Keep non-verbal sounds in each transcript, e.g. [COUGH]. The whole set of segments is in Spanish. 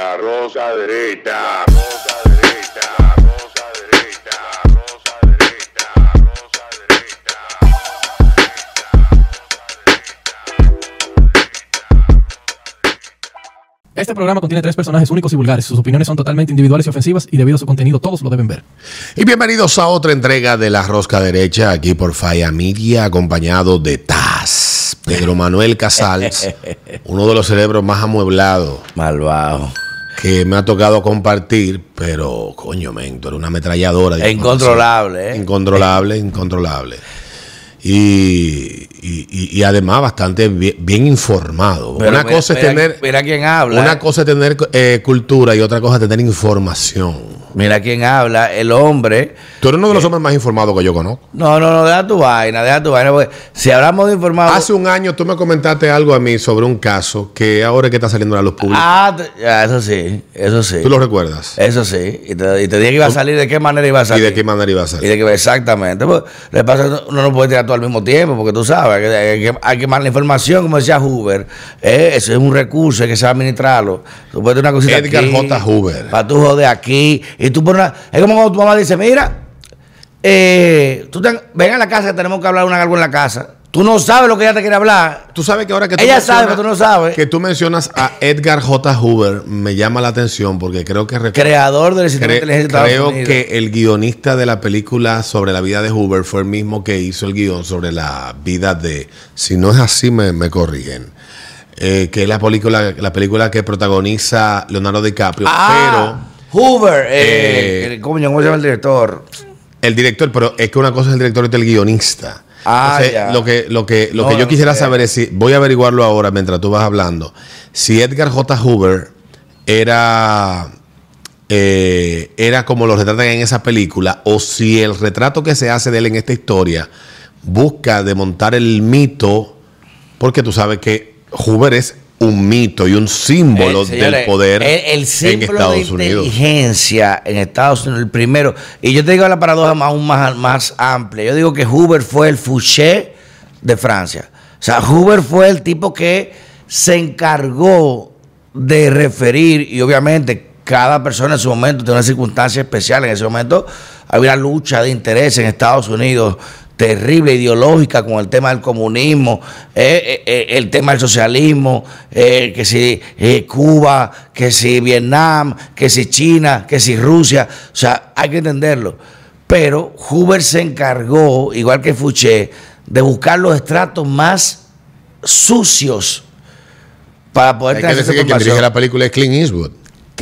La rosa derecha. Rosa derecha. Rosa derecha. Rosa derecha. Rosa derecha. Este programa contiene tres personajes únicos y vulgares. Sus opiniones son totalmente individuales y ofensivas y debido a su contenido todos lo deben ver. Y bienvenidos a otra entrega de La Rosca Derecha, aquí por Falla Media, acompañado de Taz, Pedro Manuel Casals, [LAUGHS] uno de los cerebros más amueblados Malvado. Que me ha tocado compartir, pero coño, men, eres una ametralladora. incontrolable, ¿eh? Incontrolable, incontrolable. Y, y- y- y además bastante bien, bien informado. Pero una mira- cosa es mira- tener... Mira quién habla. Una eh. cosa es tener eh, cultura y otra cosa es tener información. Mira quién habla. El hombre. Tú eres uno de los hombres más informados que yo conozco. No, no, no, deja tu vaina, deja tu vaina. Porque si hablamos de informado. Hace un año tú me comentaste algo a mí sobre un caso que ahora es que está saliendo a la luz pública. Ah, eso sí, eso sí. ¿Tú lo recuerdas? Eso sí. Y te, y te dije que iba a salir, de qué manera iba a ¿Y salir. de qué manera iba a Y salir? de que exactamente. Pues, le pasa uno no puede tirar todo al mismo tiempo, porque tú sabes hay que, hay que la información, como decía Hoover. eh, eso es un recurso, hay que saber administrarlo. Tú puedes una cosita Edgar aquí, J. Hoover. Para tú joder aquí. Y tú pones una- Es como cuando tu mamá dice, mira, eh, tú ten- ven a la casa que tenemos que hablar una algo en la casa. Tú no sabes lo que ella te quiere hablar. Tú sabes que ahora que tú Ella sabe, pero tú no sabes. Que tú mencionas a Edgar J. Hoover me llama la atención porque creo que Creador del sistema de cre- de creo Unidos. que el guionista de la película sobre la vida de Hoover fue el mismo que hizo el guion sobre la vida de. Si no es así, me, me corrigen. Eh, que es la película, la película que protagoniza Leonardo DiCaprio. Ah, Hoover, eh, Eh, coño, ¿cómo se llama el director? Pero el director, pero es que una cosa es el director y el guionista. Ah, Entonces, ya. Lo que, lo que, lo No, que yo no quisiera sé. saber es si, voy a averiguarlo ahora mientras tú vas hablando, si Edgar J. Hoover era, eh, era como lo retratan en esa película, o si el retrato que se hace de él en esta historia busca desmontar el mito, porque tú sabes que Hoover es un mito y un símbolo Eh, señores, del poder el, el en símbolo Estados de Unidos. inteligencia en Estados Unidos, el primero. Y yo te digo la paradoja más, aún más, más amplia. Yo digo que Hoover fue el Fouché de Francia. O sea, Hoover fue el tipo que se encargó de referir, y obviamente cada persona en su momento tiene una circunstancia especial. En ese momento había una lucha de interés en Estados Unidos terrible, ideológica, con el tema del comunismo, eh, eh, eh, el tema del socialismo, eh, que si Cuba, que si Vietnam, que si China, que si Rusia. O sea, hay que entenderlo. Pero Hoover se encargó, igual que Fouché, de buscar los estratos más sucios para poder Hay que decir que quien dirige la película es Clint Eastwood.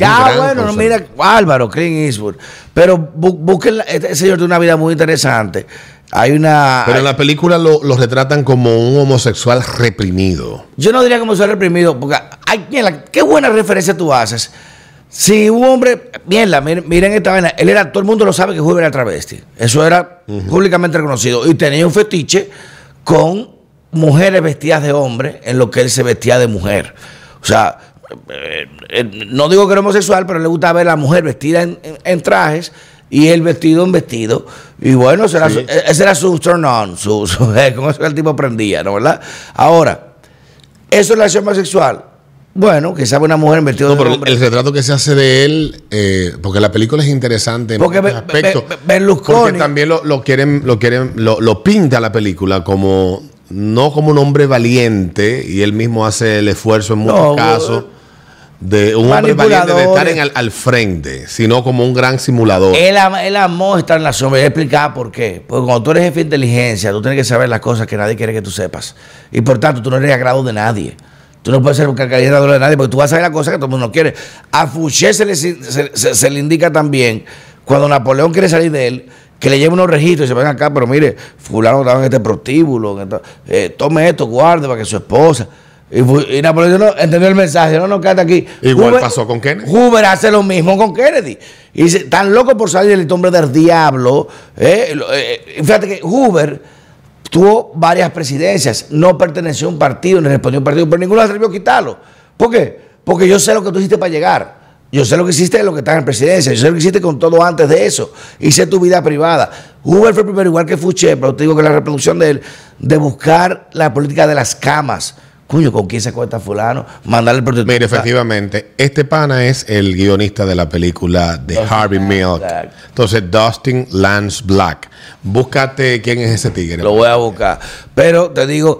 Ah, bueno, no, mira, Álvaro, Clint Eastwood. Pero bu- busquen, este señor tiene una vida muy interesante. Hay una. Pero en la película lo, lo retratan como un homosexual reprimido. Yo no diría como soy reprimido, porque hay, qué buena referencia tú haces. Si un hombre, mierda, miren, miren esta vaina, él era, todo el mundo lo sabe que Hoover era travesti. Eso era públicamente reconocido. Y tenía un fetiche con mujeres vestidas de hombre en lo que él se vestía de mujer. O sea, eh, eh, no digo que era homosexual, pero le gusta ver a la mujer vestida en, en- en trajes y él vestido en vestido. Y bueno, ese era, su, ese era su turn on, su, [LAUGHS] su- con eso el tipo prendía, ¿no? ¿Verdad? Ahora, ¿eso es la acción homosexual? Bueno, que sabe una mujer en vestido No, de pero el, hombre. el retrato que se hace de él, eh, porque la película es interesante en Porque aspectos. Porque también lo, lo quieren, lo quieren, lo, lo pinta la película como no como un hombre valiente, y él mismo hace el esfuerzo en muchos No, casos de un hombre valiente de estar en al, al frente, sino como un gran simulador. Él, él amó estar en la sombra. Y explicaba por qué. Porque cuando tú eres jefe de inteligencia, tú tienes que saber las cosas que nadie quiere que tú sepas. Y por tanto, tú no eres agrado de nadie. Tú no puedes ser un cargador de nadie porque tú vas a saber las cosas que todo el mundo quiere. A Fouché se le, se, se- se le indica también, cuando Napoleón quiere salir de él, que le lleve unos registros y se ven acá, pero mire, fulano estaba en este prostíbulo, en esta- eh, tome esto, guarde para que su esposa. Y, y Napoleón no, entendió el mensaje, no, no, quédate aquí. Igual pasó con Kennedy. Hoover hace lo mismo con Kennedy. Y dice, tan loco por salir del hombre del diablo. eh, lo- eh, fíjate que Hoover tuvo varias presidencias, no perteneció a un partido, ni respondió a un partido, pero ninguno atrevió a quitarlo. ¿Por qué? Porque yo sé lo que tú hiciste para llegar. Yo sé lo que hiciste de lo que está en presidencia. Yo sé lo que hiciste con todo antes de eso. Hice tu vida privada. Hoover fue primero, igual que Fouché, pero te digo que la reproducción de él, de buscar la política de las camas Cuyo, ¿con quién se acuesta fulano? Mandarle el protector. Mire, efectivamente, este pana es el guionista de la película de Dustin Harvey Milk. Black. Entonces, Dustin Lance Black. Búscate quién es ese tigre. Lo voy a buscar. Pero te digo,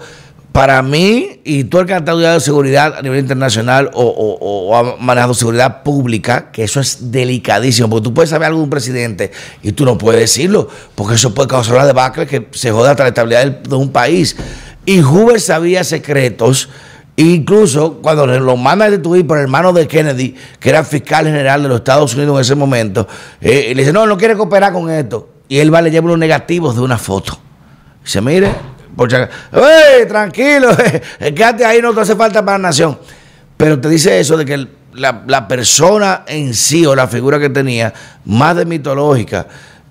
para mí, y tú el que has estudiado seguridad a nivel internacional o, o- o ha manejado seguridad pública, que eso es delicadísimo, porque tú puedes saber algo de un presidente y tú no puedes decirlo, porque eso puede causar una debacle que se joda hasta la estabilidad de un país. Y Hoover sabía secretos. Incluso cuando lo manda a destituir por el hermano de Kennedy, que era fiscal general de los Estados Unidos en ese momento, eh, le dice, no, no quiere cooperar con esto. Y él va, le lleva unos negativos de una foto. Dice, mire, por si acaso, ¡Ey, tranquilo! [LAUGHS] eh, quédate ahí, no te hace falta para la nación. Pero te dice eso de que la, la persona en sí o la figura que tenía, más de mitológica,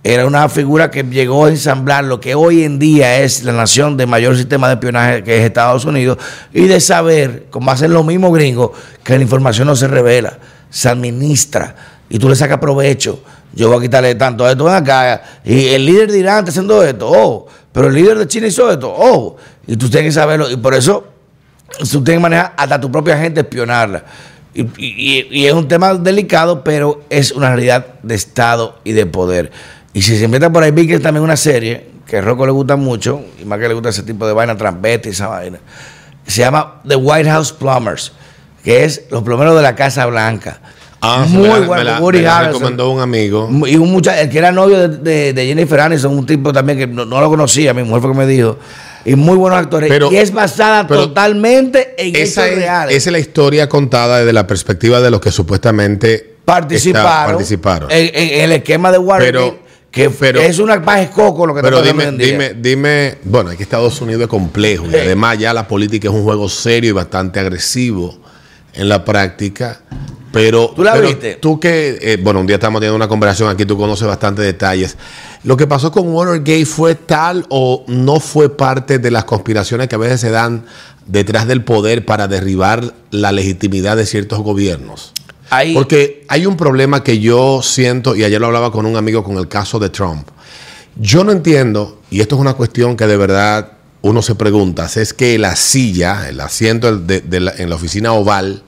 era una figura que llegó a ensamblar lo que hoy en día es la nación de mayor sistema de espionaje que es Estados Unidos y de saber, como hacen los mismos gringos, que la información no se revela, se administra y tú le sacas provecho. Yo voy a quitarle tanto a esto acá. Y el líder de Irán está haciendo esto, oh, pero el líder de China hizo esto, oh, y tú tienes que saberlo. Y por eso tú tienes que manejar hasta tu propia gente, espionarla. Y es un tema delicado, pero es una realidad de Estado y de poder. Y si se invienta por ahí, vi que también una serie que a Rocco le gusta mucho, y más que le gusta ese tipo de vaina, trampeta y esa vaina. Se llama The White House Plumbers, que es los plomeros de la Casa Blanca. Ah, Muy me la- bueno, me la, Woody me la Harrelson. recomendó un amigo. Y un muchacho, el que era novio de, de- de Jennifer Aniston, un tipo también que no, no lo conocía, mi mujer fue que me dijo. Y muy buenos actores. Pero- y es basada totalmente en Esa hechos es, reales. esa es la historia contada desde la perspectiva de los que supuestamente participaron, está- participaron. En, en el esquema de Pero- que pero- es una paja coco lo que Pero está dime, dime, dime, bueno, que Estados Unidos es complejo y además ya la política es un juego serio y bastante agresivo en la práctica. Pero ¿Tú la pero viste? Tú que, eh, bueno, un día estamos teniendo una conversación aquí, tú conoces bastante detalles. ¿Lo que pasó con Watergate fue tal o no fue parte de las conspiraciones que a veces se dan detrás del poder para derribar la legitimidad de ciertos gobiernos? Porque hay un problema que yo siento, y ayer lo hablaba con un amigo con el caso de Trump. Yo no entiendo, y esto es una cuestión que de verdad uno se pregunta, es que la silla, el asiento en la oficina oval,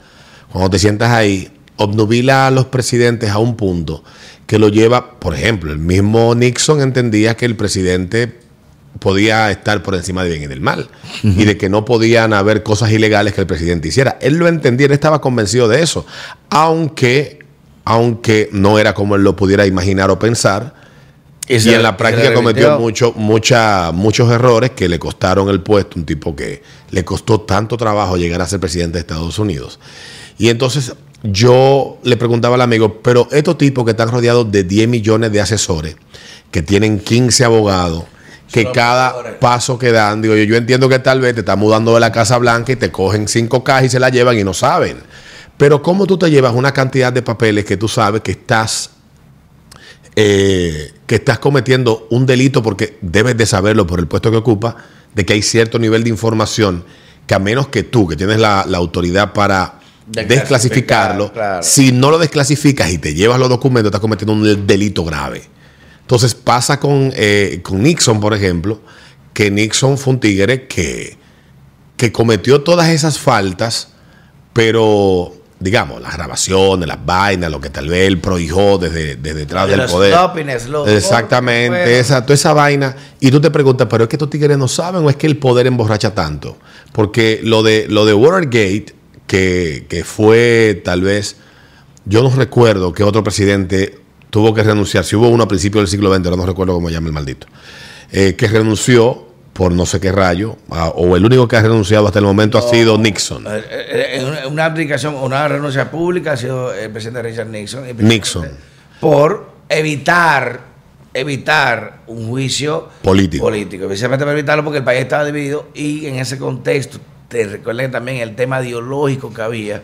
cuando te sientas ahí, obnubila a los presidentes a un punto que lo lleva, por ejemplo, el mismo Nixon entendía que el presidente podía estar por encima del bien y del mal y de que no podían haber cosas ilegales que el presidente hiciera. Él lo entendía, él estaba convencido de eso, aunque, aunque no era como él lo pudiera imaginar o pensar. y en la práctica cometió mucho, mucha, muchos errores que le costaron el puesto, un tipo que le costó tanto trabajo llegar a ser presidente de Estados Unidos. Y entonces yo le preguntaba al amigo, pero estos tipos que están rodeados de 10 millones de asesores, que tienen 15 abogados, que Son cada mejores. paso que dan, digo yo, yo entiendo que tal vez te están mudando de la Casa Blanca y te cogen cinco cajas y se la llevan y no saben. Pero ¿cómo tú te llevas una cantidad de papeles que tú sabes que estás eh, que estás cometiendo un delito porque debes de saberlo por el puesto que ocupa, de que hay cierto nivel de información que a menos que tú, que tienes la, la autoridad para Desclasificar, desclasificarlo, claro. si no lo desclasificas y te llevas los documentos, estás cometiendo un delito grave. Entonces pasa con, eh, con Nixon, por ejemplo, que Nixon fue un tigre que, que cometió todas esas faltas, pero digamos, las grabaciones, las vainas, lo que tal vez él prohijó desde, desde detrás De del los poder. sloppiness, lo- Exactamente, Bueno. esa, toda esa vaina. Y tú te preguntas, ¿pero es que estos tigres no saben o es que el poder emborracha tanto? Porque lo de, lo de Watergate, que, que fue tal vez, yo no recuerdo que otro presidente tuvo que renunciar. Si hubo uno a principios del siglo XX, no recuerdo cómo se llama el maldito, eh, que renunció por no sé qué rayo, a- o el único que ha renunciado hasta el momento ha sido Nixon. Eh, eh, una- aplicación, una renuncia pública ha sido el presidente Richard Nixon. Nixon. Por evitar, evitar un juicio Político. político. Precisamente para evitarlo porque el país estaba dividido y en ese contexto, te recuerden también el tema ideológico que había,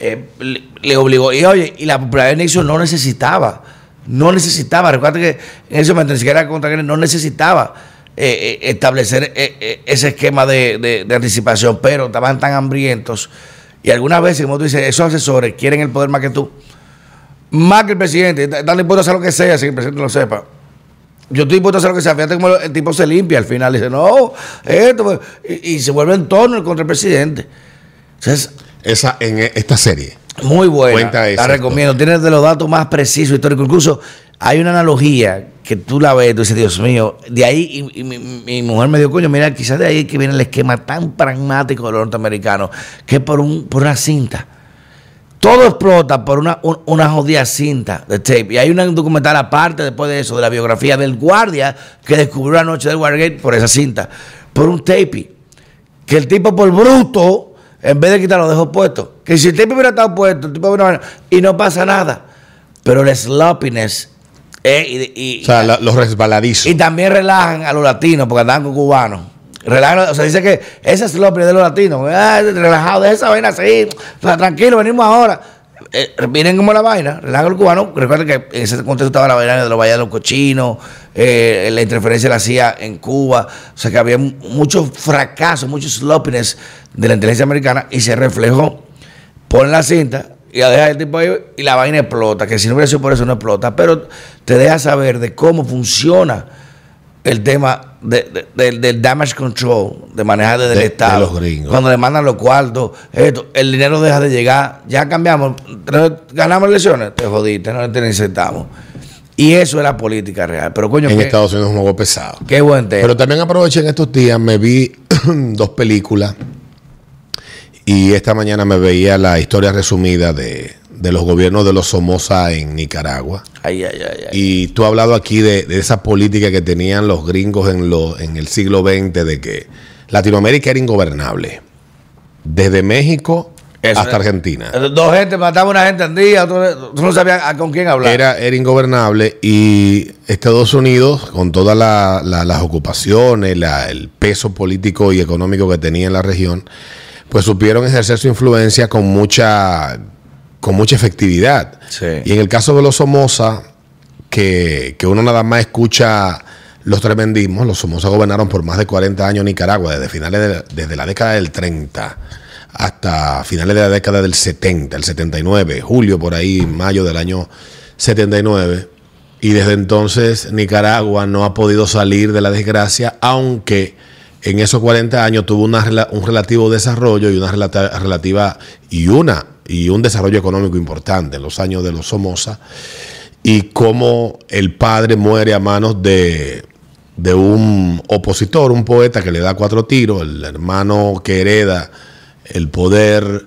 eh, le, le obligó. Y oye, y la popularidad de Nixon no necesitaba, no necesitaba, recuerda que en ese momento ni siquiera contra no necesitaba eh, eh, establecer eh, ese esquema de, de- anticipación, pero estaban tan hambrientos. Y algunas veces, como tú dices, esos asesores quieren el poder más que tú, más que el presidente, están dispuestos a hacer lo que sea que el presidente lo sepa. Yo estoy dispuesto a hacer lo que sea. Fíjate cómo el tipo se limpia al final. Dice, no, esto. pues", Y, y se vuelve en torno contra el presidente. Entonces, Esa, en e- esta serie. Muy buena. Cuenta la recomiendo. Tienes de los datos más precisos históricos. Incluso hay una analogía que tú la ves tú dices, Dios mío, de ahí, y, y mi, mi mujer me dio coño, mira, quizás de ahí que viene el esquema tan pragmático de los norteamericanos, que es por, un, por una cinta. Todo explota por una, un- una jodida cinta de tape. Y hay un documental aparte después de eso, de la biografía del guardia que descubrió la noche del Watergate por esa cinta, por un tape que el tipo por bruto, en vez de quitarlo, lo dejó puesto. Que si el tipo hubiera estado puesto, el tipo hubiera- y no pasa nada. Pero el sloppiness, eh, y, y- O sea, la- los resbaladizos. y también relajan a los latinos, porque andan con cubanos. Relajan, o sea, dice que ese sloppiness de los latinos, ah, relajado, de esa vaina así, o sea, tranquilo, venimos ahora. Eh, miren cómo la vaina, relajan a los cubanos. Recuerden que en ese contexto estaba la vaina de los valles de los cochinos, eh, la interferencia la hacía en Cuba, o sea que había mu- muchos fracasos, muchos sloppiness de la inteligencia americana y se reflejó. Ponen la cinta y la deja el tipo ahí y la vaina explota, que si no hubiera sido por eso no explota, pero te deja saber de cómo funciona el tema de- de- del- del damage control, de manejar desde De- el de Estado. los gringos. Cuando le mandan los cuartos, esto, el dinero deja de llegar, ya cambiamos, ganamos elecciones, te jodiste, no te necesitamos. Y eso es la política real. Pero coño, en qué, Estados Unidos es un juego pesado. qué buen tema. Pero también aproveché en estos días, me vi [CLEARS THROAT] dos películas y esta mañana me veía la historia resumida de, de los gobiernos de los Somoza en Nicaragua. ay, ay, ay, ay. Y tú has hablado aquí de, de esa política que tenían los gringos en, lo, en el siglo XX, de que Latinoamérica era ingobernable. Desde México Eso hasta. Argentina. Dos gente, mataba una gente en día, otro, tú no sabías a- con quién hablar. Era, era ingobernable y Estados Unidos, con todas la- la- las ocupaciones, la- el peso político y económico que tenía en la región, pues supieron ejercer su influencia con mucha, con mucha efectividad. Sí. Y en el caso de los Somoza, que, que uno nada más escucha los tremendismos, los Somoza gobernaron por más de 40 años Nicaragua, desde finales de- desde la década del 30 hasta finales de la década del 70, el 79, julio por ahí, mayo del año 79. Y desde entonces Nicaragua no ha podido salir de la desgracia, aunque en esos 40 años tuvo un relativo desarrollo y una relativa y una y un desarrollo económico importante en los años de los Somoza y cómo el padre muere a manos de, de un opositor, un poeta que le da cuatro tiros, el hermano que hereda el poder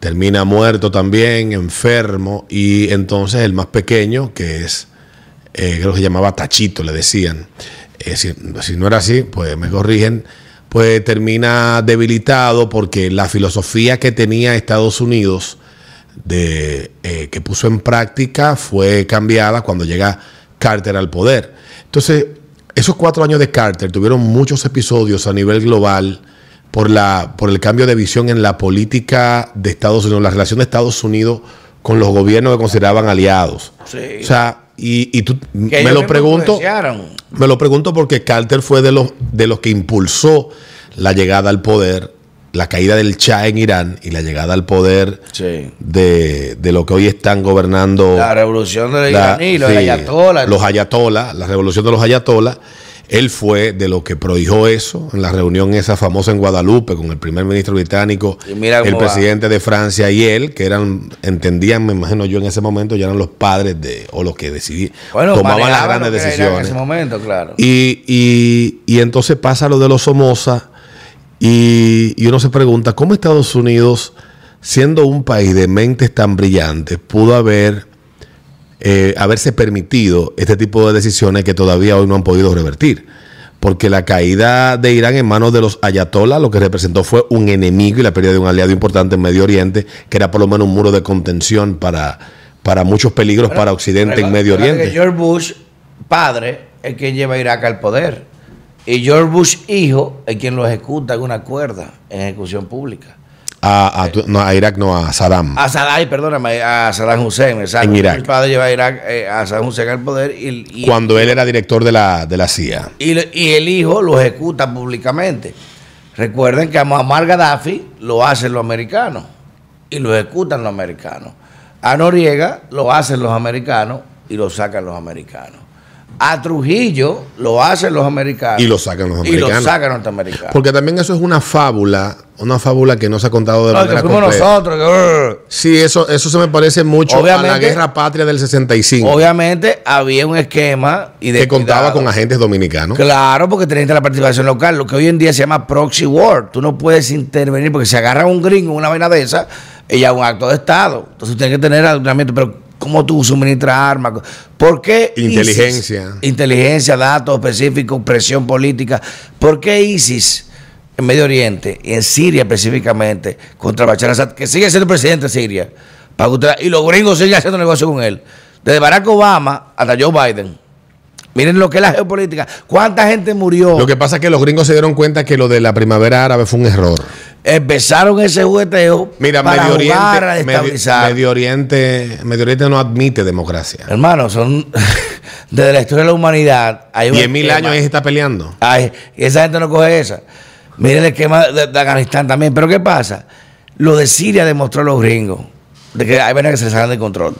termina muerto también, enfermo, y entonces el más pequeño, que es, eh, creo que se llamaba Tachito, le decían, eh, si, si no era así, pues me corrigen, pues termina debilitado porque la filosofía que tenía Estados Unidos de, eh, que puso en práctica fue cambiada cuando llega Carter al poder. Entonces, esos cuatro años de Carter tuvieron muchos episodios a nivel global por, la, por el cambio de visión en la política de Estados Unidos, la relación de Estados Unidos con los gobiernos que consideraban aliados. Sí. O sea, y, y tú me lo pregunto. Me lo pregunto porque Carter fue de los, de los que impulsó la llegada al poder, la caída del Shah en Irán y la llegada al poder Sí. de, de lo que hoy están gobernando La revolución de los sí, ayatolas. los ayatolas, la revolución de los ayatolas. Él fue de los que prohijó eso en la reunión esa famosa en Guadalupe con el primer ministro británico, el va. presidente de Francia y él, que eran, entendían, me imagino yo en ese momento, ya eran los padres de, o los que decidían, Bueno, tomaban las grandes lo decisiones. En ese momento, claro. Y, y- y entonces pasa lo de los Somoza y, y uno se pregunta, ¿cómo Estados Unidos, siendo un país de mentes tan brillantes, pudo haber eh, haberse permitido este tipo de decisiones que todavía hoy no han podido revertir? Porque la caída de Irán en manos de los ayatolás lo que representó fue un enemigo y la pérdida de un aliado importante en Medio Oriente, que era por lo menos un muro de contención para, para muchos peligros para Occidente en Medio Oriente. George Bush, padre, es quien lleva a Irak al poder. Y George Bush, hijo, es quien lo ejecuta en una cuerda en ejecución pública. A, a tu- no, a Irak, no, a Saddam. A Saddam, ay, perdóname, a Saddam Hussein, exacto. En Irak. Mi padre lleva a Irak, eh, a Saddam Hussein al poder y, y- cuando él era director de la, de la CIA. y, y el hijo lo ejecuta públicamente. Recuerden que a Muammar Gaddafi lo hacen los americanos y lo ejecutan los americanos. A Noriega lo hacen los americanos y lo sacan los americanos. A Trujillo lo hacen los americanos. Y lo sacan los Y americanos. lo sacan los norteamericanos. Porque también eso es una fábula, una fábula que no se ha contado de que manera nosotros. que, uh, Sí, eso, eso se me parece mucho a la guerra patria del 65, Obviamente había un esquema y de que contaba cuidado. con agentes dominicanos. Claro, porque tenés la participación local, lo que hoy en día se llama proxy war. Tú no puedes intervenir porque si agarra un gringo una vaina de esa, ella es un acto de Estado. Entonces tienes que tener adiestramiento, pero ¿cómo tú suministras armas? ¿Por qué ISIS? Inteligencia. inteligencia, datos específicos, presión política. ¿Por qué ISIS en Medio Oriente y en Siria específicamente contra Bashar al-Assad, que sigue siendo presidente de Siria, para que usted- y los gringos siguen haciendo negocio con él? Desde Barack Obama hasta Joe Biden. Miren lo que es la geopolítica. ¿Cuánta gente murió? Lo que pasa es que los gringos se dieron cuenta que lo de la primavera árabe fue un error. Empezaron ese jugueteo Mira, para Medio jugar a Oriente, Medio, Oriente, Medio Oriente no admite democracia. Hermano, son [LAUGHS] desde la historia de la humanidad. Hay en mil esquema. años ahí se está peleando. Ay, y esa gente no coge esa. Miren el esquema de, de Afganistán también. Pero ¿qué pasa? Lo de Siria demostró a los gringos de que hay veces que se les salen de control.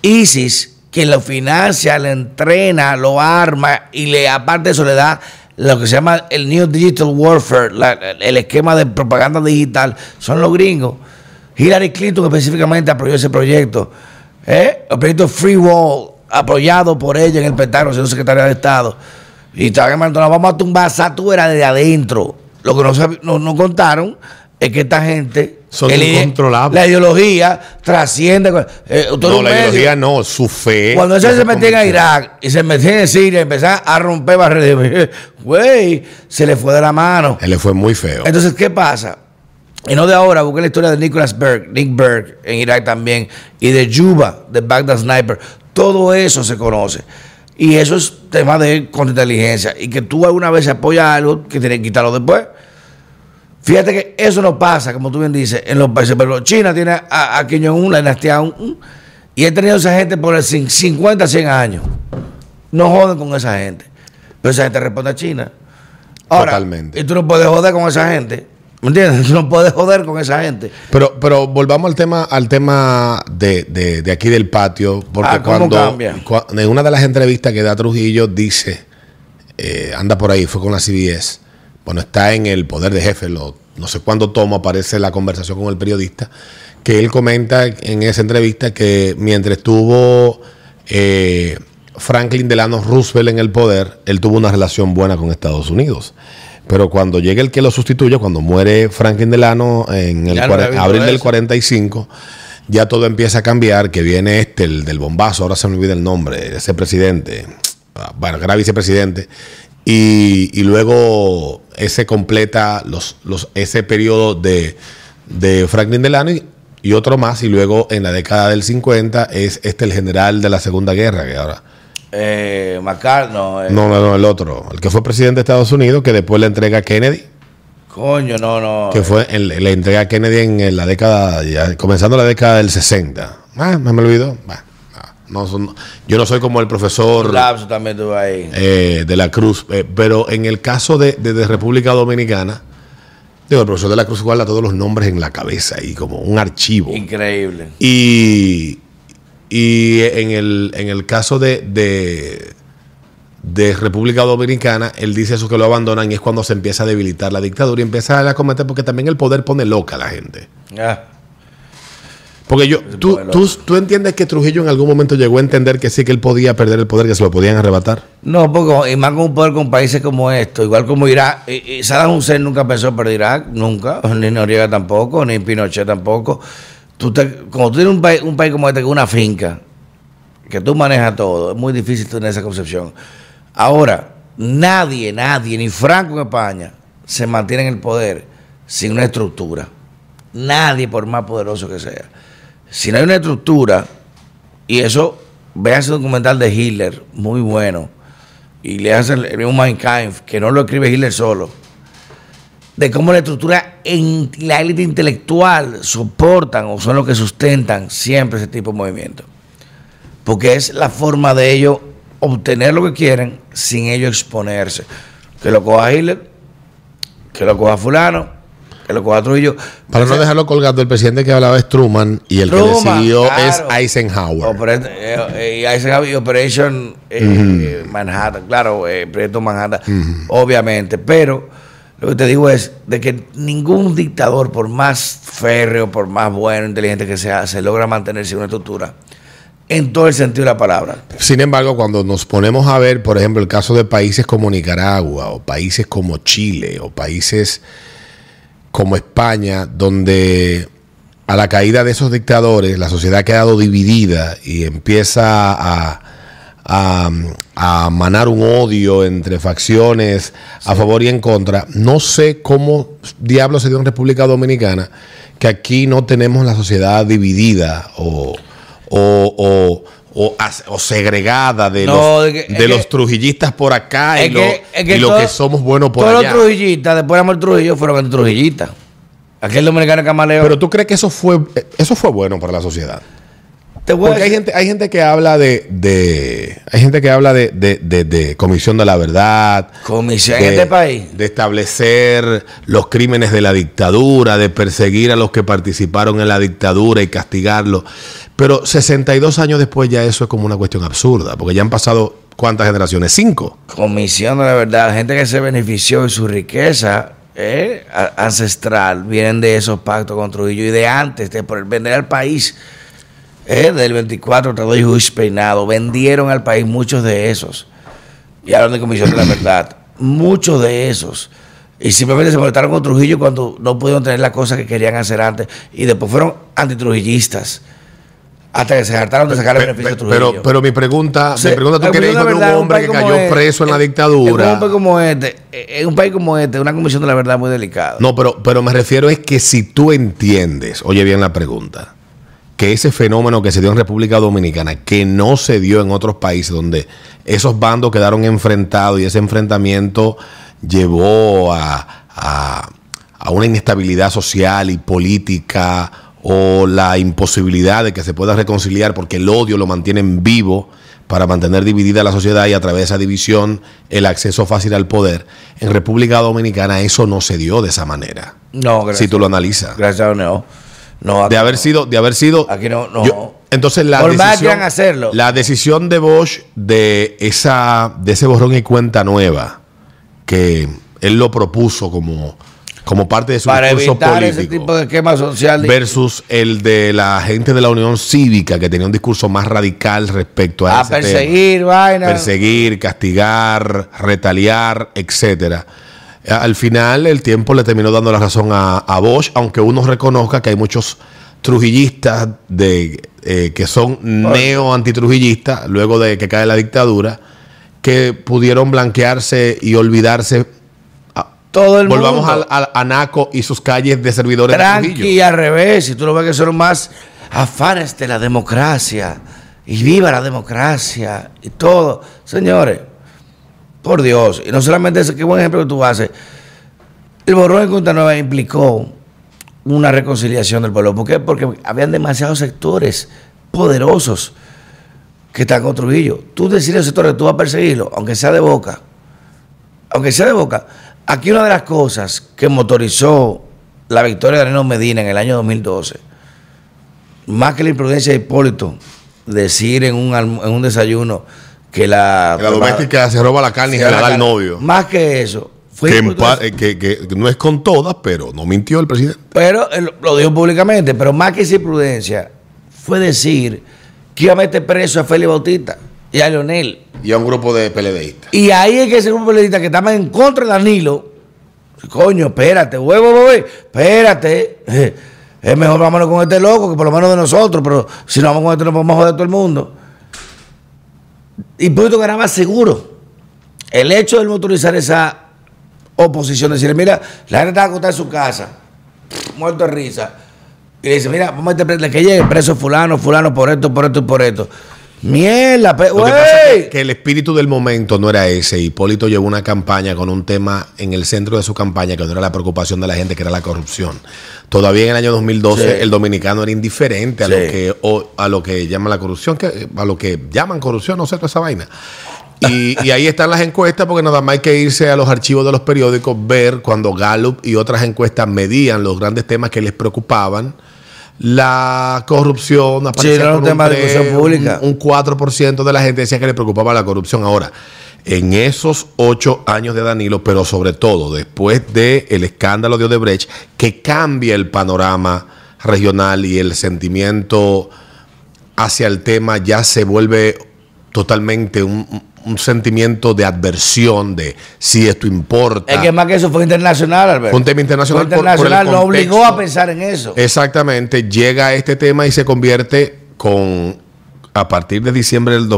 ISIS, que lo financia, le entrena, lo arma y le aparte de eso le da lo que se llama el New Digital Warfare, el esquema de propaganda digital, son los gringos. Hillary Clinton específicamente apoyó ese proyecto. ¿eh? El proyecto Free Wall, apoyado por ella en el Pentágono, siendo secretaria de Estado. Y estaban mandando, vamos a tumbar Satura de adentro. Lo que no, sab- no, no contaron es que esta gente. Son el incontrolables. La ideología trasciende. eh, No, la medio. ideología no, su fe. Cuando no se metía en convirtió. Irak y se metía en Siria y empezaba a romper barreras, güey, se le fue de la mano. Él le fue muy feo. Entonces, ¿qué pasa? Y no de ahora, busqué la historia de Nicholas Berg, Nick Berg en Irak también, y de Juba, de Baghdad Sniper. Todo eso se conoce. Y eso es tema de contrainteligencia. Y que tú alguna vez apoyas algo que tienes que quitarlo después. Fíjate que eso no pasa, como tú bien dices, en los países. Pero China tiene a, a Kim Jong-un, la dinastía un, y he tenido esa gente por el cin- 50, 100 años. No joden con esa gente. Pero esa gente responde a China. Ahora, Totalmente. Y tú no puedes joder con esa gente. ¿Me entiendes? Tú [LAUGHS] no puedes joder con esa gente. Pero, pero volvamos al tema, al tema de, de- de aquí del patio, porque Ah, ¿cómo cuando en una de las entrevistas que da Trujillo dice, eh, anda por ahí, fue con la CBS, bueno, está en el poder de jefe, lo- no sé cuándo tomo, aparece la conversación con el periodista, que él comenta en esa entrevista que mientras estuvo eh, Franklin Delano Roosevelt en el poder, él tuvo una relación buena con Estados Unidos. Pero cuando llega el que lo sustituye, cuando muere Franklin Delano en el no abril del eso. 45, ya todo empieza a cambiar, que viene este, el del bombazo, ahora se me olvida el nombre, ese presidente, ah, bueno, que era vicepresidente, y, y luego ese completa los, los, ese periodo de, de Franklin Delano y, y otro más, y luego en la década del 50 es este el general de la Segunda Guerra, que ahora... Eh, McCarthy, no, eh, No, no, no, el otro, el que fue presidente de Estados Unidos, que después le entrega a Kennedy, coño, no, no. que fue, el- le entrega a Kennedy en la década, ya, comenzando la década del 60. Ah, me, me olvidó. Bah, no, son- yo no soy como el profesor Lapso también ahí. eh, de la Cruz, eh, pero en el caso de, de- de República Dominicana, digo, el profesor de la Cruz guarda todos los nombres en la cabeza y como un archivo. Increíble. Y, y en, el, en el caso de, de, de República Dominicana, él dice eso que lo abandonan y es cuando se empieza a debilitar la dictadura y empieza a cometer, porque también el poder pone loca a la gente. Ah, Porque yo, tú, tú, tú entiendes que Trujillo en algún momento llegó a entender que sí, que él podía perder el poder, que se lo podían arrebatar. No, porque y más con un poder con países como esto, igual como Irak. Y, y Saddam Hussein nunca pensó perder Irak, nunca. [LAUGHS] Ni Noriega tampoco, ni Pinochet tampoco. Tú te, como tú tienes un país, un país como este con una finca, que tú manejas todo, es muy difícil tener esa concepción. Ahora, nadie, nadie, ni Franco en España, se mantiene en el poder sin una estructura. Nadie, por más poderoso que sea. Si no hay una estructura, y eso, vean ese documental de Hitler, muy bueno, y le hacen el mismo Mein Kampf, que no lo escribe Hitler solo, de cómo la estructura en la élite intelectual soportan o son los que sustentan siempre ese tipo de movimiento. Porque es la forma de ellos obtener lo que quieren sin ellos exponerse. Que lo coja Hitler, que lo coja fulano, Que lo coja Trujillo. Para no dejarlo colgando, el presidente que hablaba es Truman y el que Truman, decidió claro. es Eisenhower. Oper- eh, eh, y Eisenhower y Operation eh, Manhattan, claro, eh, Proyecto Manhattan, obviamente. Pero lo que te digo es de que ningún dictador, por más férreo, por más bueno, inteligente que sea, se logra mantenerse en una estructura en todo el sentido de la palabra. Sin embargo, cuando nos ponemos a ver, por ejemplo, el caso de países como Nicaragua o países como Chile o países como España, donde a la caída de esos dictadores la sociedad ha quedado dividida y empieza a, a, a manar un odio entre facciones a favor y en contra, no sé cómo diablo se dio en República Dominicana que aquí no tenemos la sociedad dividida o, o, o- o segregada de No, los, de que- es de los que- trujillistas por acá y, lo, que- es que y lo todo- que somos buenos por Todos allá. los trujillistas, después de Amor Trujillo, fueron trujillistas. Aquel dominicano camaleo. Pero tú crees que eso fue eso fue bueno para la sociedad. Te voy a Porque hay gente, hay gente que habla de, de- hay gente que habla de, de- de- de comisión de la verdad, Comisión de, en este país. de establecer los crímenes de la dictadura, de perseguir a los que participaron en la dictadura y castigarlos. Pero 62 años después ya eso es como una cuestión absurda, porque ya han pasado cuántas generaciones, cinco. Comisión de la verdad, gente que se benefició de su riqueza eh, ancestral, vienen de esos pactos con Trujillo y de antes, de por vender al país, eh, del 24 tratado de juicio peinado, vendieron al país muchos de esos. Y hablan de Comisión de la verdad, muchos de esos. Y simplemente se molestaron con Trujillo cuando no pudieron tener las cosas que querían hacer antes. Y después fueron antitrujillistas. Hasta que se hartaron de sacar el beneficio de Trujillo. pero, pero mi pregunta, Sí, mi pregunta tú quieres de un hombre que cayó este, preso en la en- dictadura. En un país como este, en un país como este, una comisión de la verdad muy delicada. No, pero, pero me refiero es que si tú entiendes, oye bien la pregunta, que ese fenómeno que se dio en República Dominicana, que no se dio en otros países donde esos bandos quedaron enfrentados y ese enfrentamiento llevó a, a- a una inestabilidad social y política o la imposibilidad de que se pueda reconciliar porque el odio lo mantienen vivo para mantener dividida la sociedad y a través de esa división el acceso fácil al poder. En República Dominicana eso no se dio de esa manera. No, gracias. Si tú lo analizas. Gracias no. No, De haber no. sido, de haber sido. Aquí no, no. Yo- entonces la Por decisión, hacerlo. la decisión de Bosch de esa, de ese borrón y cuenta nueva, que él lo propuso como, como parte de su Para discurso evitar ese político. tipo de esquema social. versus el de la gente de la Unión Cívica, que tenía un discurso más radical respecto a, a ese tema. perseguir, vaina. perseguir, castigar, retaliar, etcétera. A- Al final el tiempo le terminó dando la razón a, a Bosch, aunque uno reconozca que hay muchos trujillistas de, eh, que son neo antitrujillistas luego de que cae la dictadura que pudieron blanquearse y olvidarse. Todo el Volvamos mundo. al, al- a Naco y sus calles de servidores de Tranqui Trujillo. y al revés. Si tú lo ves que son más afanes de la democracia. Y viva la democracia. Y todo. Señores, por Dios. Y no solamente eso, qué buen ejemplo que tú haces. El borrón en Cuenta Nueva implicó una reconciliación del pueblo. ¿Por qué? Porque habían demasiados sectores poderosos que están con Trujillo. Tú decirle a esos sectores que tú vas a perseguirlo, aunque sea de boca, aunque sea de boca. Aquí una de las cosas que motorizó la victoria de Danilo Medina en el año 2012, más que la imprudencia de Hipólito, decir en un, en un desayuno que la... Que la doméstica se roba la carne y se la da al novio. Más que eso. Que, en eh, que- que no es con todas, pero no mintió el presidente. Pero lo dijo públicamente, pero más que imprudencia, fue decir que iba a meter preso a Félix Bautista y a Leonel. Y a un grupo de PLDistas. Y ahí es que ese grupo periodista que estaba en contra de Danilo, coño, espérate, huevo, huevo, espérate. [LAUGHS] Es mejor vámonos con este loco que por lo menos de nosotros, pero si no vamos con este, no podemos joder a todo el mundo. Puerto ganaba seguro. El hecho de motorizar esa oposición, decirle, mira, la gente está acostada en su casa, muerto de risa. Y le dice, mira, vamos a meter que llegue preso fulano, fulano, por esto, por esto y por esto. Mierda, pe- Lo que pasa es que, que el espíritu del momento no era ese. Hipólito llevó una campaña con un tema en el centro de su campaña que no era la preocupación de la gente, que era la corrupción. Todavía en el año 2012 Sí. el dominicano era indiferente a Sí. lo que o- a lo que llaman la corrupción, que, a lo que llaman corrupción, no sé toda esa vaina. Y, y ahí están las encuestas, porque nada más hay que irse a los archivos de los periódicos, ver cuando Gallup y otras encuestas medían los grandes temas que les preocupaban. La corrupción aparecía era un por tema de un 4% de la gente decía que le preocupaba la corrupción. Ahora, en esos ocho años de Danilo, pero sobre todo después del el escándalo de Odebrecht, que cambia el panorama regional y el sentimiento hacia el tema ya se vuelve totalmente un, sentimiento de adversión de si esto importa. Es que más que eso fue internacional, Alberto. Un tema internacional Fue por- por el internacional, lo obligó a pensar en eso. Exactamente, llega este tema y se convierte con a partir de diciembre del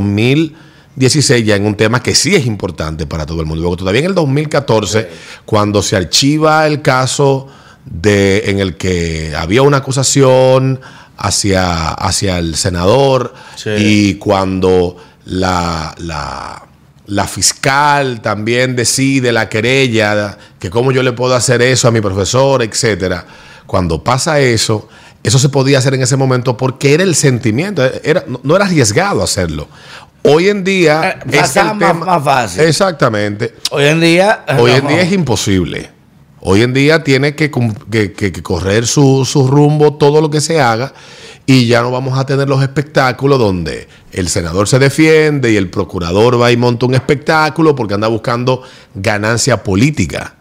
2016 ya en un tema que sí es importante para todo el mundo. Luego todavía en el 2014 cuando se archiva el caso de en el que había una acusación hacia hacia el senador Sí. y cuando la, la, la fiscal también decide la querella, que cómo yo le puedo hacer eso a mi profesor, etcétera. Cuando pasa eso, eso se podía hacer en ese momento porque era el sentimiento, era, no, no era arriesgado hacerlo. Hoy en día Eh, es el más- tema- más fácil. Exactamente. Hoy en día. Hoy en no. día es imposible. Hoy en día tiene que, cum- que- que- que correr su, su rumbo todo lo que se haga y ya no vamos a tener los espectáculos donde el senador se defiende y el procurador va y monta un espectáculo porque anda buscando ganancia política.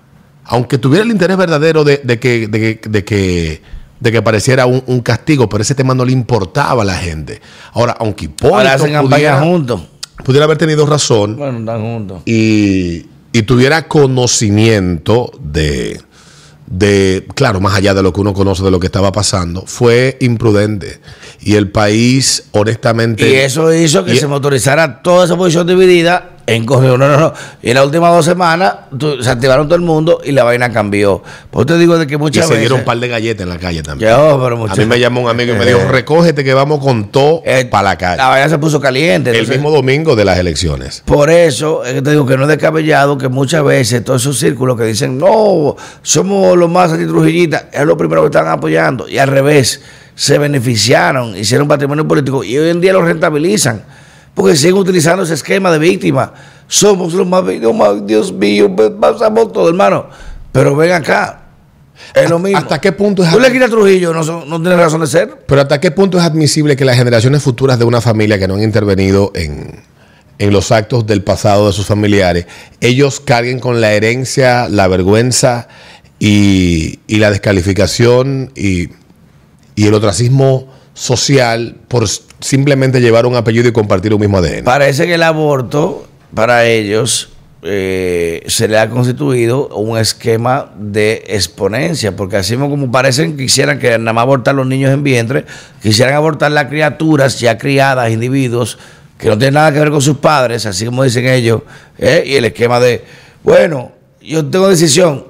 Aunque tuviera el interés verdadero de, de que, de, que, de que de que pareciera un, un castigo, pero ese tema no le importaba a la gente. Ahora, aunque Hipólito Ahora hacen campaña pudiera, juntos. pudiera haber tenido razón, Bueno, están juntos. y, y tuviera conocimiento de, de, claro, más allá de lo que uno conoce de lo que estaba pasando, fue imprudente. Y el país, honestamente... Y eso hizo que y- se motorizara toda esa posición dividida en. No, no, no. Y en las últimas dos semanas se activaron todo el mundo y la vaina cambió. Pues te digo de que y muchas se veces. dieron un par de galletas en la calle también. Yo, pero A mí me llamó un amigo y me Eh, dijo, recógete que vamos con todo eh, para la calle. La vaina se puso caliente. el mismo domingo de las elecciones. Por eso es que te digo que no es descabellado que muchas veces todos esos círculos que dicen, no, somos los más antitrujillistas, es lo primero que están apoyando. Y al revés, se beneficiaron, hicieron patrimonio político y hoy en día lo rentabilizan. Porque siguen utilizando ese esquema de víctima. Somos los más víctimas, Dios mío, pues, pasamos todo, hermano. Pero ven acá. Es lo mismo. ¿Hasta qué punto es Tú le quitas Trujillo, no, son- no tiene razón de ser. Pero hasta qué punto es admisible que las generaciones futuras de una familia que no han intervenido en, en los actos del pasado de sus familiares, ellos carguen con la herencia, la vergüenza y, y la descalificación y, y el ostracismo social por simplemente llevar un apellido y compartir un mismo ADN. Parece que el aborto para ellos eh, se le ha constituido un esquema de exponencia, porque así como parecen que quisieran que nada más abortar los niños en vientre, quisieran abortar las criaturas ya criadas, individuos que no tienen nada que ver con sus padres, así como dicen ellos, ¿eh? y el esquema de, bueno, yo tengo decisión,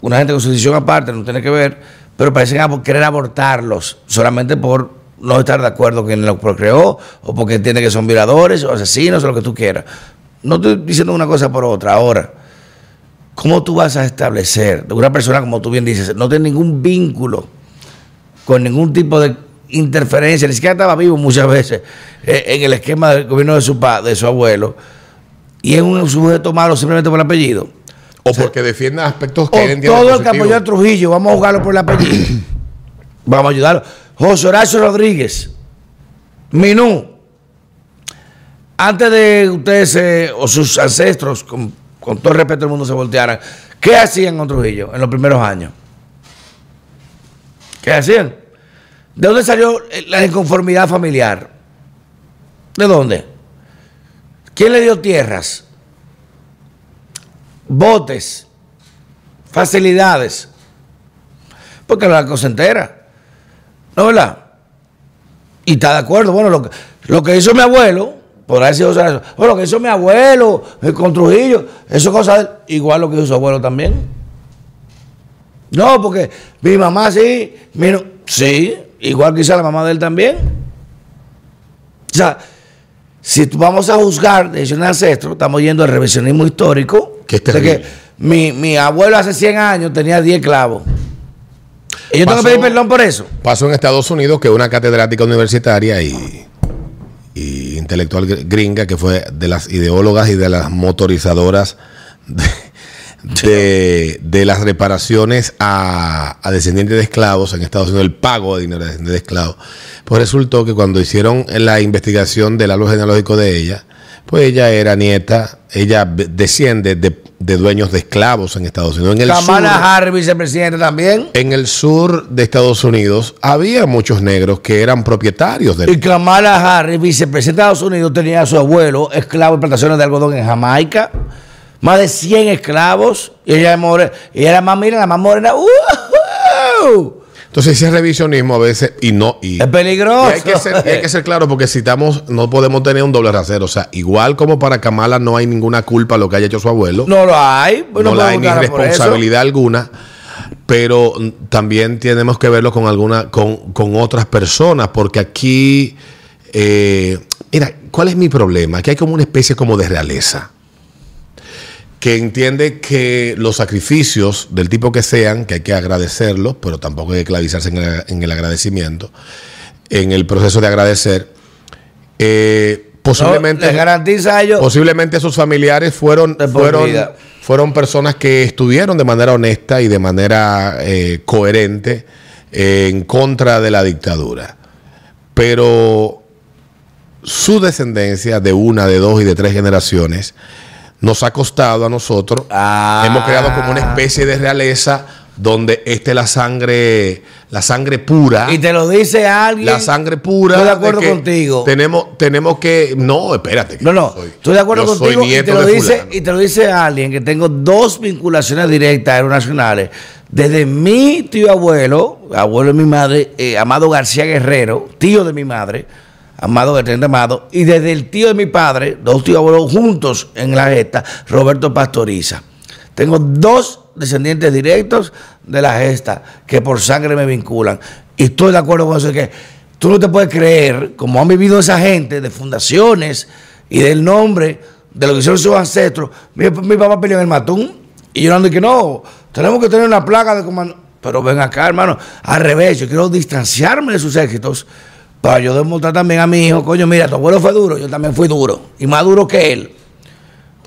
una gente con su decisión aparte, no tiene que ver, pero parecen querer abortarlos solamente por no estar de acuerdo con quien lo procreó, o porque entiende que son violadores, o asesinos, o lo que tú quieras. No estoy diciendo una cosa por otra. Ahora, ¿cómo tú vas a establecer una persona, como tú bien dices, no tiene ningún vínculo con ningún tipo de interferencia, ni siquiera estaba vivo muchas veces eh, en el esquema del gobierno de su, pa- de su abuelo, y es un sujeto malo simplemente por el apellido? o porque defiendan aspectos que O él entiende todo el que apoyó a Trujillo, vamos a jugarlo por el apellido. [CLEARS THROAT] vamos a ayudarlo. José Horacio Rodríguez, Minú. Antes de ustedes eh, o sus ancestros, con, todo el respeto del mundo, se voltearan, ¿qué hacían con Trujillo en los primeros años? ¿Qué hacían? ¿De dónde salió eh, la inconformidad familiar? ¿De dónde? ¿Quién le dio tierras? botes, facilidades. Porque la cosa entera. ¿No es verdad? Y está de acuerdo. Bueno, lo que, lo que hizo mi abuelo, podrá decir José Horacio, bueno, lo que hizo mi abuelo con Trujillo, eso es cosa de él. Igual lo que hizo su abuelo también. No, porque mi mamá sí, mi no- sí, igual que hizo la mamá de él también. O sea, si vamos a juzgar de ancestros, estamos yendo al revisionismo histórico. Que mi, mi abuelo hace 100 años tenía 10 clavos. Y yo tengo Pasó- que pedir perdón por eso. Pasó en Estados Unidos que una catedrática universitaria y, y intelectual gr- gringa, que fue de las ideólogas y de las motorizadoras de, de- de las reparaciones a, a descendientes de esclavos en Estados Unidos, el pago de dinero a descendientes de esclavos. Pues resultó que cuando hicieron la investigación del árbol genealógico de ella, pues ella era nieta, ella desciende de, de dueños de esclavos en Estados Unidos. En el sur- Kamala Harris, vicepresidente también. en el sur de Estados Unidos había muchos negros que eran propietarios Y del Kamala Harris, vicepresidenta de Estados Unidos, tenía a su abuelo esclavo en plantaciones de algodón en Jamaica. Más de 100 esclavos. Y ella, more- y era más, mira, la más morena. ¡Uh! Entonces ese revisionismo a veces y no y, Es peligroso. y hay que ser, y hay que ser claro porque si estamos no podemos tener un doble rasero, o sea, igual como para Kamala no hay ninguna culpa lo que haya hecho su abuelo, no, No lo hay. pues la hay podemos ni responsabilidad alguna. Pero también tenemos que verlo con alguna, con, con otras personas, porque aquí, eh, mira, ¿cuál es mi problema? Que hay como una especie como de realeza que entiende que los sacrificios del tipo que sean, que hay que agradecerlos, pero tampoco hay que clavizarse en el, en el agradecimiento, en el proceso de agradecer, eh, No, posiblemente, les garantiza a ellos. posiblemente sus familiares fueron, fueron, fueron personas que estuvieron de manera honesta y de manera eh, coherente eh, en contra de la dictadura. Pero su descendencia de una, de dos y de tres generaciones nos ha costado a nosotros. Ah. Hemos creado como una especie de realeza donde esta es la sangre, la sangre pura. y te lo dice alguien. la sangre pura. Estoy de acuerdo contigo. Tenemos, tenemos que. No, espérate. que No, no, soy- estoy de acuerdo contigo y nieto te, lo de dice, fulano. y te lo dice alguien que tengo dos vinculaciones directas aeronacionales. Desde mi tío abuelo, abuelo de mi madre, eh, Amado García Guerrero, tío de mi madre, Amado García Amado, y desde el tío de mi padre, dos tíos abuelos juntos en la gesta, Roberto Pastoriza. Tengo dos descendientes directos de la gesta que por sangre me vinculan. Y estoy de acuerdo con eso, que tú no te puedes creer, como han vivido esa gente de fundaciones y del nombre de lo que hicieron sus ancestros. Mi, papá peleó en el Matún y yo ando que no, tenemos que tener una placa de comando. Pero ven acá, hermano, al revés, yo quiero distanciarme de sus éxitos para yo demostrar también a mi hijo, coño, mira, tu abuelo fue duro, yo también fui duro y más duro que él.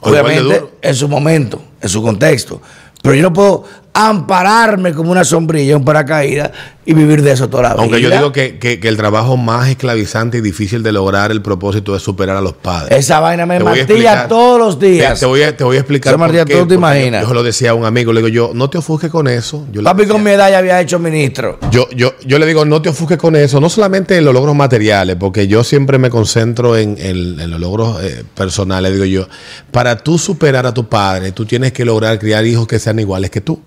Obviamente, en su momento, en su contexto. Pero yo no puedo ampararme como una sombrilla, un paracaídas y vivir de eso toda la vida. Aunque yo digo que, que- que el trabajo más esclavizante y difícil de lograr el propósito es superar a los padres. Esa vaina me martilla explicar. todos los días. te voy a, te voy a explicar. Esa martilla qué, tú te imaginas. Yo, yo se lo decía a un amigo, le digo yo, no te ofusques con eso. Yo Papi decía, con mi edad ya había hecho ministro. yo, yo, yo le digo, no te ofusques con eso, no solamente en los logros materiales, porque yo siempre me concentro en, en- en los logros eh, personales, digo yo. Para tú superar a tu padre, tú tienes que lograr criar hijos que sean iguales que tú.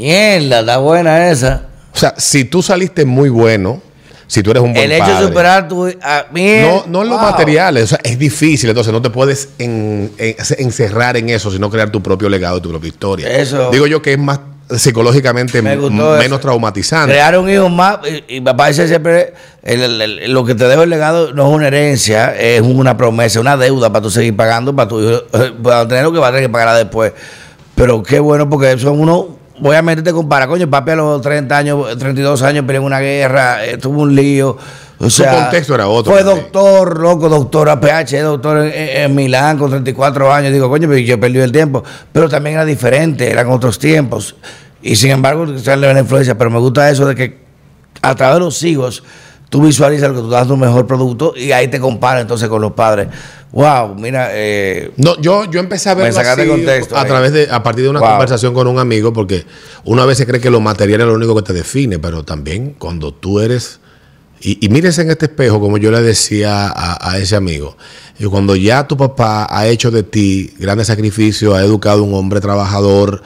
Mierda, está buena esa. O sea, si tú saliste muy bueno, si tú eres un buen El hecho padre, de superar tu. a- mierda. No, no en los Wow. materiales, o sea, es difícil, entonces no te puedes en- en- encerrar en eso, sino crear tu propio legado y tu propia historia. Eso. Digo yo que es más psicológicamente Me menos eso. traumatizante. Crear un hijo más. Y, y papá dice siempre: el- el- el- lo que te dejo el legado no es una herencia, es una promesa, una deuda para tú seguir pagando, para tu hijo, para tener lo que va a tener que pagar después. Pero qué bueno, porque son uno. Obviamente te compara, coño, papi a los 30 años, 32 años peleó en una guerra, eh, tuvo un lío. O Su contexto era otro Fue doctor, loco, doctor PH, doctor en, en Milán con 34 años. Digo, coño, yo perdí el tiempo. Pero también era diferente, eran otros tiempos. Y sin embargo, sale la influencia. Pero me gusta eso de que a través de los hijos tú visualizas lo que tú das tu mejor producto y ahí te comparas entonces con los padres. Wow, mira, eh, No, yo, yo empecé a contexto a ahí. través de, a partir de una Wow. conversación con un amigo, porque uno a veces cree que lo material es lo único que te define, pero también cuando tú eres, y, y mírese en este espejo, como yo le decía a, a ese amigo, y cuando ya tu papá ha hecho de ti grandes sacrificios, ha educado a un hombre trabajador,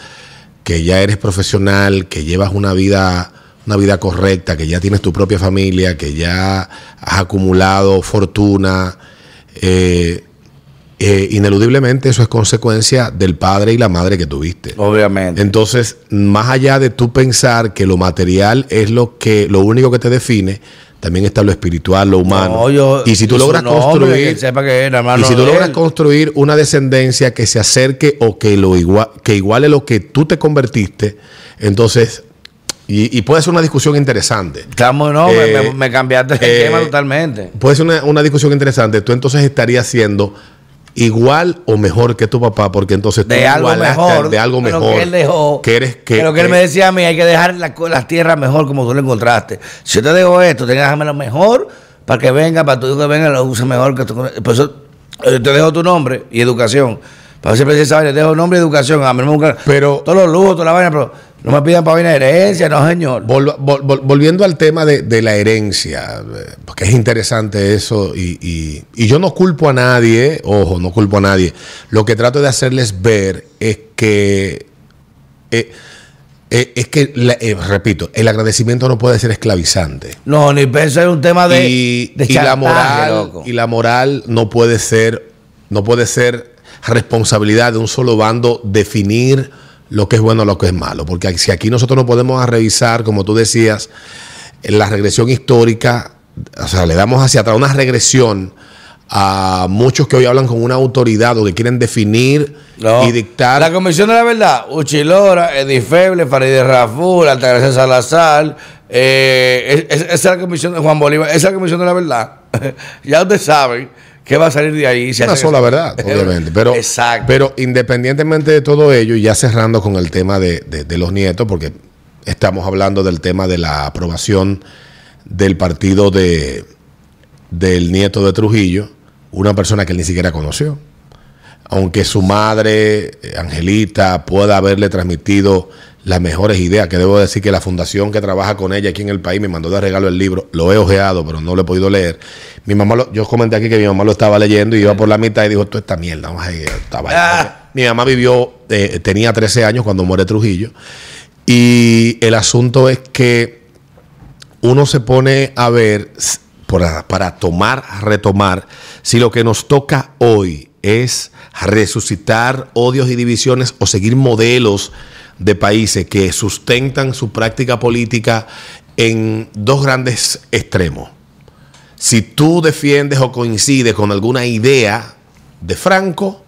que ya eres profesional, que llevas una vida, una vida correcta, que ya tienes tu propia familia, que ya has acumulado fortuna, eh, eh, ineludiblemente eso es consecuencia del padre y la madre que tuviste. obviamente. Entonces, más allá de tú pensar que lo material es lo que lo único que te define, también está lo espiritual, lo humano. No, yo- y si tú logras construir que sepa que era hermano y si tú logras él. construir una descendencia que se acerque o que lo igual, que iguale lo que tú te convertiste, entonces Y, y puede ser una discusión interesante. Estamos, no, me- Eh, me, me cambiaste el eh, tema totalmente. Puede ser una, una discusión interesante. Tú entonces estarías siendo igual o mejor que tu papá, porque entonces tú De algo mejor. de algo pero mejor. Que él dejó. Que eres que, pero que él me decía a mí, hay que dejar la- las tierras mejor como tú lo encontraste. Si yo te dejo esto, tienes que dejarme lo mejor para que venga, para hijo que venga, lo use mejor que tú. Por eso eh, te dejo tu nombre y educación. Para siempre decir, ¿sabes? Le dejo nombre y educación. A mí buscan Pero- todos los lujos, toda la vaina, pero no me pidan para vaina de herencia, no, señor. Vol- vol- vol- volviendo al tema de, de la herencia, porque es interesante eso, y, y- y yo no culpo a nadie, ojo, no culpo a nadie. Lo que trato de hacerles ver es que, eh, eh, es que, eh, repito, el agradecimiento no puede ser esclavizante. No, ni eso es un tema de, y, de la moral loco. y la moral no puede ser no puede ser responsabilidad de un solo bando definir lo que es bueno o lo que es malo porque si aquí nosotros no podemos revisar como tú decías la regresión histórica o sea le damos hacia atrás una regresión a muchos que hoy hablan con una autoridad o que quieren definir No. y dictar La Comisión de la Verdad, Uchilora, Edifeble, Farideh Raful, Altagracia Salazar, eh, es- es- esa es la Comisión de Juan Bolívar, esa es la Comisión de la Verdad. [LAUGHS] ya ustedes saben qué va a salir de ahí. si una sola eso. verdad, [LAUGHS] obviamente. Pero, Exacto. pero independientemente de todo ello, y ya cerrando con el tema de, de- de los nietos, porque estamos hablando del tema de la aprobación del partido de, del nieto de Trujillo, una persona que él ni siquiera conoció. Aunque su madre, eh, Angelita, pueda haberle transmitido las mejores ideas, que debo decir que la fundación que trabaja con ella aquí en el país me mandó de regalo el libro, lo he ojeado, pero no lo he podido leer. Mi mamá, lo- yo comenté aquí que mi mamá lo estaba leyendo y iba por la mitad y dijo, toda esta mierda, vamos a ir, esta vaina". Ah. Mi mamá vivió, eh, tenía 13 años cuando muere Trujillo. Y el asunto es que uno se pone a ver para, para tomar, retomar, si lo que nos toca hoy es resucitar odios y divisiones o seguir modelos de países que sustentan su práctica política en dos grandes extremos. Si tú defiendes o coincides con alguna idea de Franco,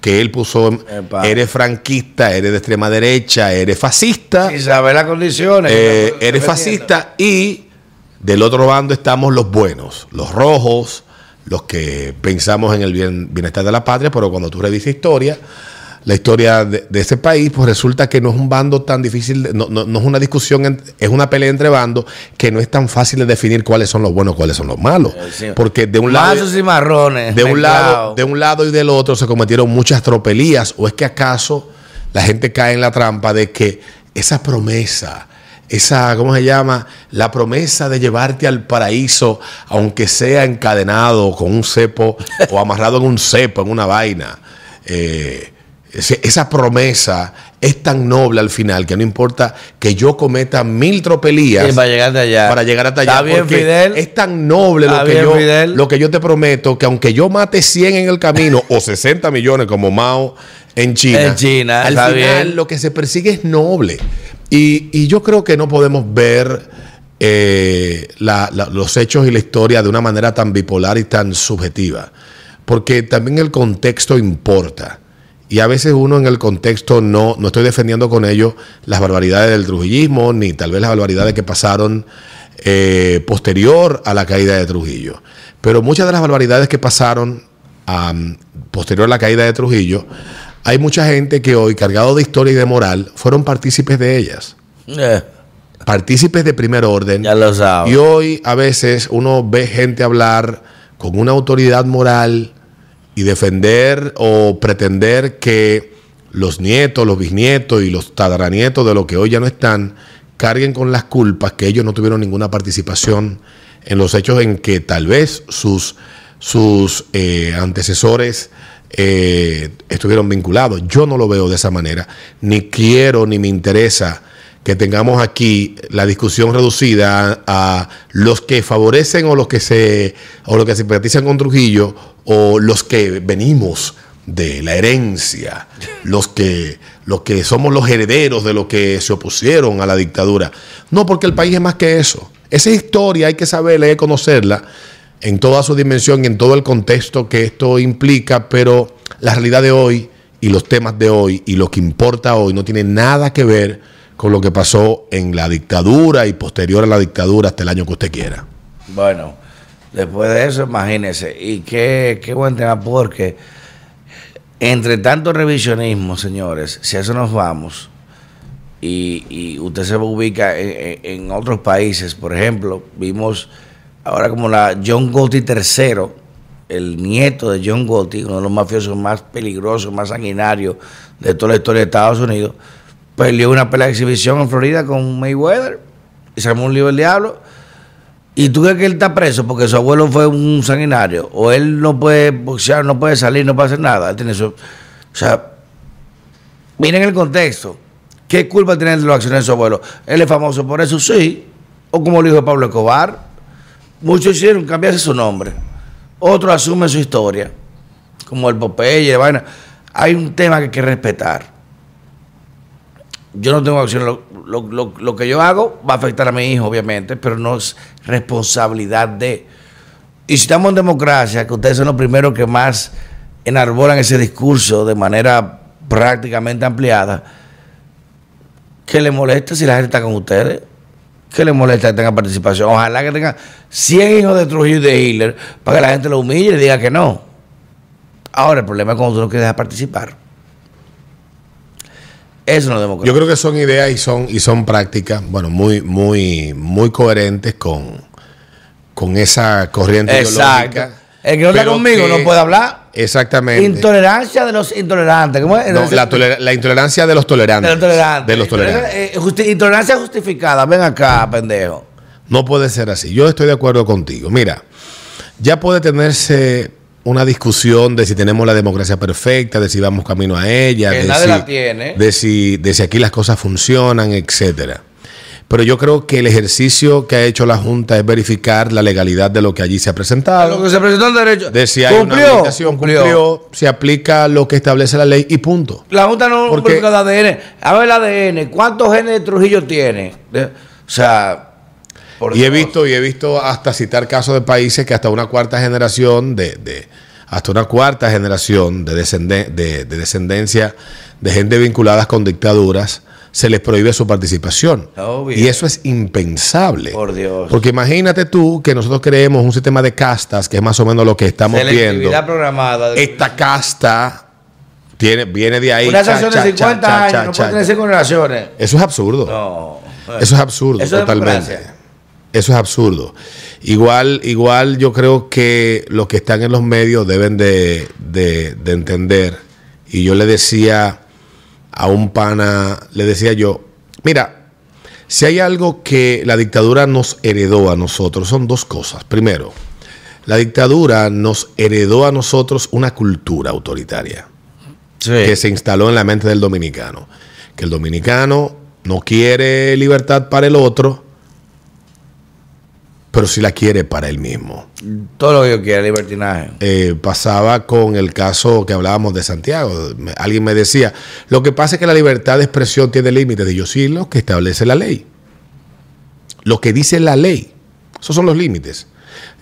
que él puso, Epa. eres franquista, eres de extrema derecha, eres fascista, Y saber las condiciones. eh, eres fascista y del otro bando estamos los buenos, los rojos, los que pensamos en el bien- bienestar de la patria, pero cuando tú revisas historia, la historia de, de ese país, pues resulta que no es un bando tan difícil, no, no- no es una discusión, en- es una pelea entre bandos que no es tan fácil de definir cuáles son los buenos, cuáles son los malos. sí. Porque de un lado... Y marrones. De un, lado, de un lado y del otro se cometieron muchas tropelías. ¿O es que acaso la gente cae en la trampa de que esa promesa, esa, ¿cómo se llama? La promesa de llevarte al paraíso, aunque sea encadenado con un cepo o amarrado en un cepo, en una vaina. eh, esa promesa es tan noble al final que no importa que yo cometa mil tropelías Sí, para llegar de allá. para llegar hasta allá. Está bien, Fidel. Es tan noble lo que, bien, yo, Fidel. lo que yo te prometo que aunque yo mate 100 en el camino o 60 millones como Mao en China, En China, al final bien. lo que se persigue es noble. Y, yo creo que no podemos ver eh, los hechos y la historia de una manera tan bipolar y tan subjetiva. Porque también el contexto importa. Y a veces uno en el contexto no, no estoy defendiendo con ello las barbaridades del trujillismo, ni tal vez las barbaridades que pasaron eh, posterior a la caída de Trujillo. Pero muchas de las barbaridades que pasaron posterior a la caída de Trujillo, hay mucha gente que hoy, cargado de historia y de moral, fueron partícipes de ellas. Eh, Partícipes de primer orden. ya lo sabes. Y hoy a veces uno ve gente hablar con una autoridad moral y defender o pretender que los nietos, los bisnietos y los tataranietos de los que hoy ya no están carguen con las culpas que ellos no tuvieron ninguna participación en los hechos en que tal vez sus, sus eh, antecesores eh, estuvieron vinculados. Yo no lo veo de esa manera, ni quiero ni me interesa que tengamos aquí la discusión reducida a, los que favorecen o los que se o los que simpatizan con Trujillo o los que venimos de la herencia, los que los que somos los herederos de los que se opusieron a la dictadura. No, porque el país es más que eso. Esa historia hay que saberla, hay que conocerla en toda su dimensión y en todo el contexto que esto implica, pero la realidad de hoy y los temas de hoy y lo que importa hoy no tiene nada que ver con lo que pasó en la dictadura y posterior a la dictadura hasta el año que usted quiera. Bueno, después de eso, imagínese. Y qué, qué buen tema, porque entre tanto revisionismo, señores, si a eso nos vamos, y, y usted se ubica en, en- en otros países, por ejemplo, vimos ahora como la John Gotti III, el nieto de John Gotti, uno de los mafiosos más peligrosos, más sanguinarios de toda la historia de Estados Unidos, peleó una pelea de exhibición en Florida con Mayweather y se armó un lío del diablo. ¿Y tú crees que él está preso porque su abuelo fue un sanguinario? ¿O él no puede boxear, no puede salir, no puede hacer nada? Él tiene su- O sea, miren el contexto. ¿Qué culpa tiene de las acciones de su abuelo? ¿Él es famoso por eso? Sí. O como lo dijo Pablo Escobar. Muchos hicieron cambiarse su nombre. Otros asumen su historia. Como el Popeye, vaina. Hay un tema que hay que respetar. Yo no tengo acción. Lo, que yo hago va a afectar a mi hijo, obviamente, pero no es responsabilidad de. Y si estamos en democracia, que ustedes son los primeros que más enarbolan ese discurso de manera prácticamente ampliada, ¿qué le molesta si la gente está con ustedes? ¿Qué le molesta que tengan participación? Ojalá que tengan 100 hijos de Trujillo y de Hitler para que la gente lo humille y le diga que no. Ahora, el problema es cuando tú no quieres dejar participar. Eso no es democracia. Yo creo que son ideas y son, y son prácticas, bueno, muy, muy, muy coherentes con, con esa corriente Exacto. ideológica. El que no está conmigo que- no puede hablar. Exactamente. Intolerancia de los intolerantes. ¿Cómo es? No, la, tolera- la intolerancia de los tolerantes. de los tolerantes. De los tolerantes. Eh, justi- intolerancia justificada. Ven acá, pendejo. No puede ser así. Yo estoy de acuerdo contigo. Mira, ya puede tenerse una discusión de si tenemos la democracia perfecta, de si vamos camino a ella, Que de, nadie si, la tiene. de si de si aquí las cosas funcionan, etcétera. Pero yo creo que el ejercicio que ha hecho la Junta es verificar la legalidad de lo que allí se ha Lo presentado. que se presentó en derecho. De si hay una cumplió, habilitación, cumplió, se aplica lo que establece la ley y punto. La Junta no Porque- el ADN. A ver el ADN. ¿Cuántos genes de Trujillo tiene? O sea. por Y he visto, y he visto hasta citar casos de países que hasta una cuarta generación de, de- hasta una cuarta generación de, descende- de, de descendencia de gente vinculadas con dictaduras se les prohíbe su participación. Obvio. Y eso es impensable. Por Dios. Porque imagínate tú que nosotros creemos un sistema de castas, que es más o menos lo que estamos viendo. Programada. Esta casta tiene, viene de ahí. Una sanción de 50 cha, años. cha, no cha, puede tener cinco generaciones. Eso es absurdo. No. Eso es absurdo, Eso totalmente. Eso es absurdo. Igual, igual yo creo que los que están en los medios deben de, de- de entender. Y yo le decía a un pana, le decía yo, mira, si hay algo que la dictadura nos heredó a nosotros, son dos cosas. Primero, la dictadura nos heredó a nosotros una cultura autoritaria que se instaló en la mente del dominicano. Que el dominicano no quiere libertad para el otro, pero sí la quiere para él mismo. Todo lo que yo quiera, libertinaje. Eh, pasaba con el caso que hablábamos de Santiago. Alguien me decía, lo que pasa es que la libertad de expresión tiene límites. Y yo sí, lo que establece la ley. Lo que dice la ley. Esos son los límites.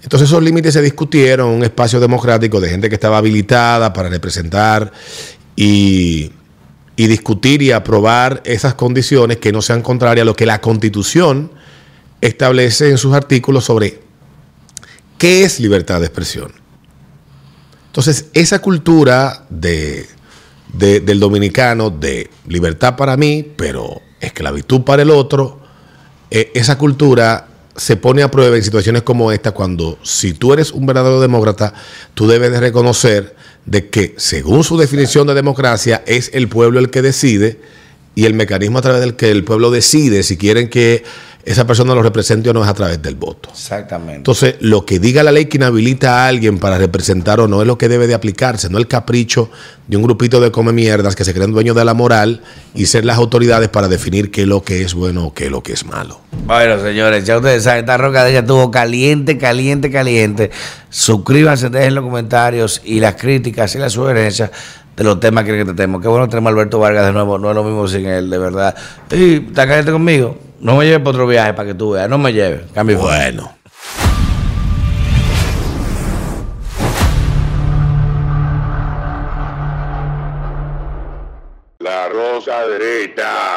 Entonces esos límites se discutieron en un espacio democrático de gente que estaba habilitada para representar y, y discutir y aprobar esas condiciones que no sean contrarias a lo que la constitución establece en sus artículos sobre qué es libertad de expresión. Entonces, esa cultura de, de- del dominicano de libertad para mí, pero esclavitud para el otro, eh, esa cultura se pone a prueba en situaciones como esta cuando si tú eres un verdadero demócrata, tú debes de reconocer de que según su definición de democracia es el pueblo el que decide y el mecanismo a través del que el pueblo decide si quieren que esa persona lo represente o no es a través del voto. Exactamente. Entonces, lo que diga la ley que inhabilita a alguien para representar o no es lo que debe de aplicarse, no el capricho de un grupito de come mierdas que se creen dueños de la moral y ser las autoridades para definir qué es lo que es bueno o qué es lo que es malo. Bueno, señores, ya ustedes saben, esta roca de ella estuvo caliente, caliente, caliente. Suscríbanse, dejen los comentarios y las críticas y las sugerencias de los temas que tratemos. Qué bueno tenemos a Alberto Vargas de nuevo, no es lo mismo sin él, de verdad. Y está caliente conmigo. No me lleve para otro viaje para que tú veas, no me lleve. Cambio. Bueno. La rosa derecha.